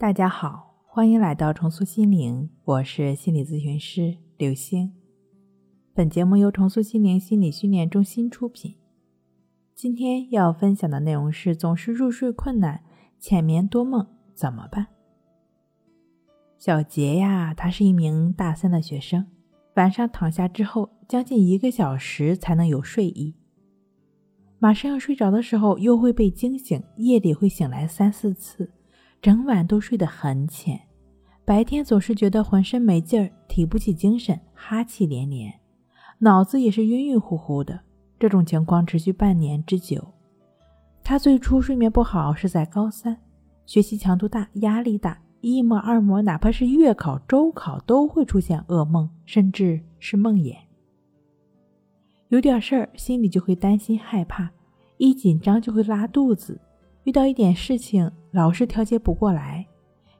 大家好，欢迎来到重塑心灵，我是心理咨询师刘星。本节目由重塑心灵心理训练中心出品。今天要分享的内容是：总是入睡困难、浅眠多梦怎么办？小杰呀，他是一名大三的学生，晚上躺下之后，将近一个小时才能有睡意。马上要睡着的时候，又会被惊醒，夜里会醒来三四次。整晚都睡得很浅，白天总是觉得浑身没劲儿，提不起精神，哈气连连，脑子也是晕晕乎乎的。这种情况持续半年之久。他最初睡眠不好是在高三，学习强度大，压力大，一模二模，哪怕是月考、周考都会出现噩梦，甚至是梦魇。有点事儿，心里就会担心害怕，一紧张就会拉肚子。遇到一点事情，老是调节不过来，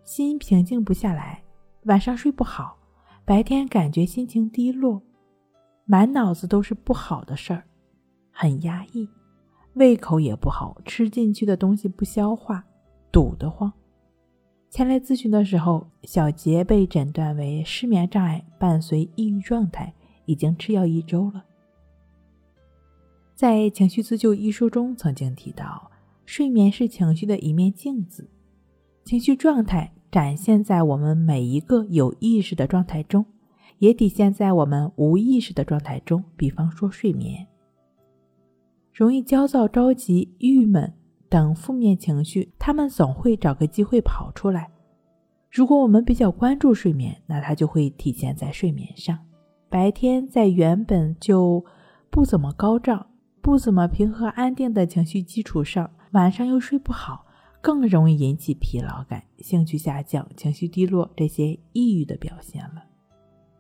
心平静不下来，晚上睡不好，白天感觉心情低落，满脑子都是不好的事儿，很压抑，胃口也不好，吃进去的东西不消化，堵得慌。前来咨询的时候，小杰被诊断为失眠障碍伴随抑郁状态，已经吃药一周了。在《情绪自救》一书中曾经提到。睡眠是情绪的一面镜子，情绪状态展现在我们每一个有意识的状态中，也体现在我们无意识的状态中。比方说，睡眠容易焦躁、着急、郁闷等负面情绪，他们总会找个机会跑出来。如果我们比较关注睡眠，那它就会体现在睡眠上。白天在原本就不怎么高涨、不怎么平和安定的情绪基础上。晚上又睡不好，更容易引起疲劳感、兴趣下降、情绪低落这些抑郁的表现了。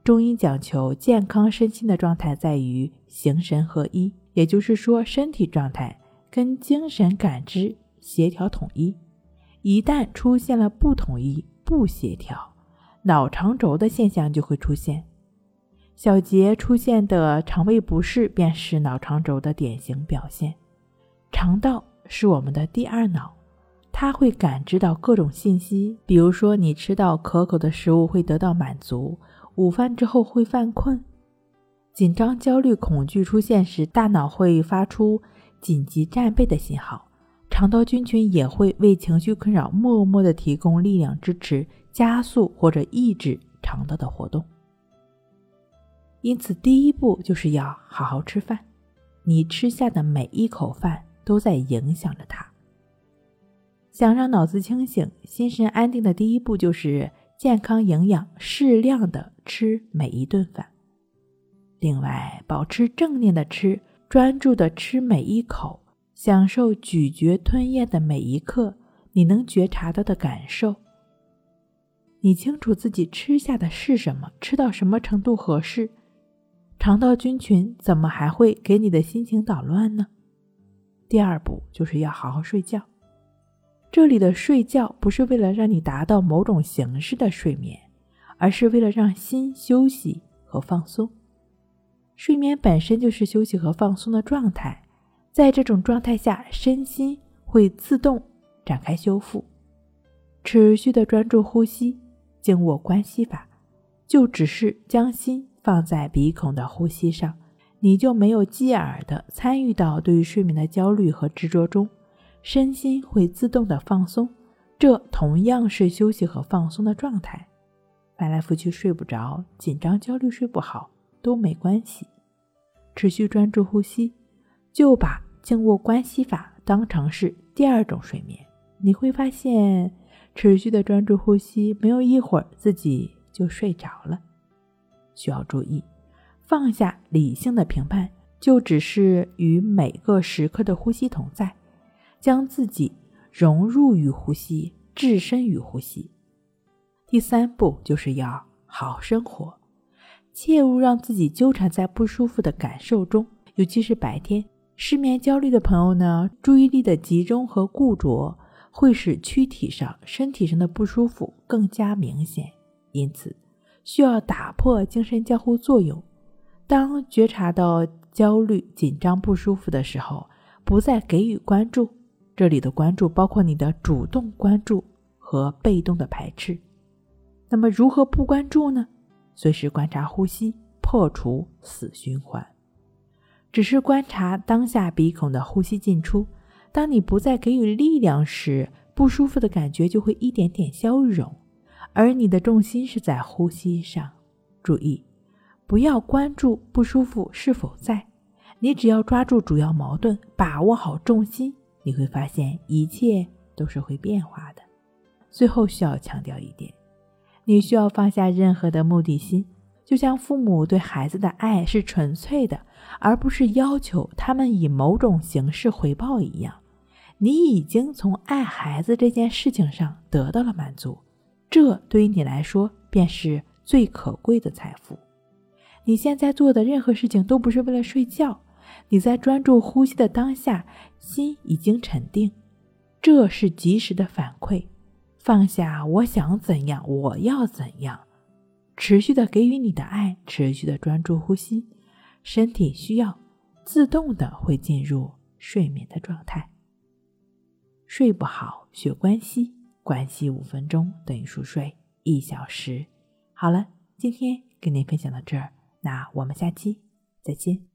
中医讲求健康身心的状态在于形神合一，也就是说，身体状态跟精神感知协调统一。一旦出现了不统一、不协调，脑肠轴的现象就会出现。小杰出现的肠胃不适便是脑肠轴的典型表现，肠道。是我们的第二脑，它会感知到各种信息，比如说你吃到可口的食物会得到满足，午饭之后会犯困，紧张、焦虑、恐惧出现时，大脑会发出紧急战备的信号，肠道菌群也会为情绪困扰默默的提供力量支持，加速或者抑制肠道的活动。因此，第一步就是要好好吃饭，你吃下的每一口饭。都在影响着他。想让脑子清醒、心神安定的第一步，就是健康营养、适量的吃每一顿饭。另外，保持正念的吃，专注的吃每一口，享受咀嚼吞咽的每一刻，你能觉察到的感受。你清楚自己吃下的是什么，吃到什么程度合适，肠道菌群怎么还会给你的心情捣乱呢？第二步就是要好好睡觉。这里的睡觉不是为了让你达到某种形式的睡眠，而是为了让心休息和放松。睡眠本身就是休息和放松的状态，在这种状态下，身心会自动展开修复。持续的专注呼吸，静卧观息法，就只是将心放在鼻孔的呼吸上。你就没有继而的参与到对于睡眠的焦虑和执着中，身心会自动的放松，这同样是休息和放松的状态。翻来覆去睡不着，紧张焦虑睡不好都没关系，持续专注呼吸，就把静卧观息法当成是第二种睡眠。你会发现，持续的专注呼吸，没有一会儿自己就睡着了。需要注意。放下理性的评判，就只是与每个时刻的呼吸同在，将自己融入于呼吸，置身于呼吸。第三步就是要好好生活，切勿让自己纠缠在不舒服的感受中，尤其是白天。失眠焦虑的朋友呢，注意力的集中和固着会使躯体上、身体上的不舒服更加明显，因此需要打破精神交互作用。当觉察到焦虑、紧张、不舒服的时候，不再给予关注。这里的关注包括你的主动关注和被动的排斥。那么，如何不关注呢？随时观察呼吸，破除死循环。只是观察当下鼻孔的呼吸进出。当你不再给予力量时，不舒服的感觉就会一点点消融，而你的重心是在呼吸上。注意，不要关注不舒服是否在，你只要抓住主要矛盾，把握好重心，你会发现一切都是会变化的。最后需要强调一点，你需要放下任何的目的心。就像父母对孩子的爱是纯粹的，而不是要求他们以某种形式回报一样，你已经从爱孩子这件事情上得到了满足，这对于你来说便是最可贵的财富。你现在做的任何事情都不是为了睡觉，你在专注呼吸的当下，心已经沉定，这是及时的反馈。放下，我想怎样，我要怎样。持续的给予你的爱，持续的专注呼吸，身体需要，自动的会进入睡眠的状态。睡不好学关系，关系五分钟等于熟睡一小时。好了，今天跟您分享到这儿，那我们下期再见。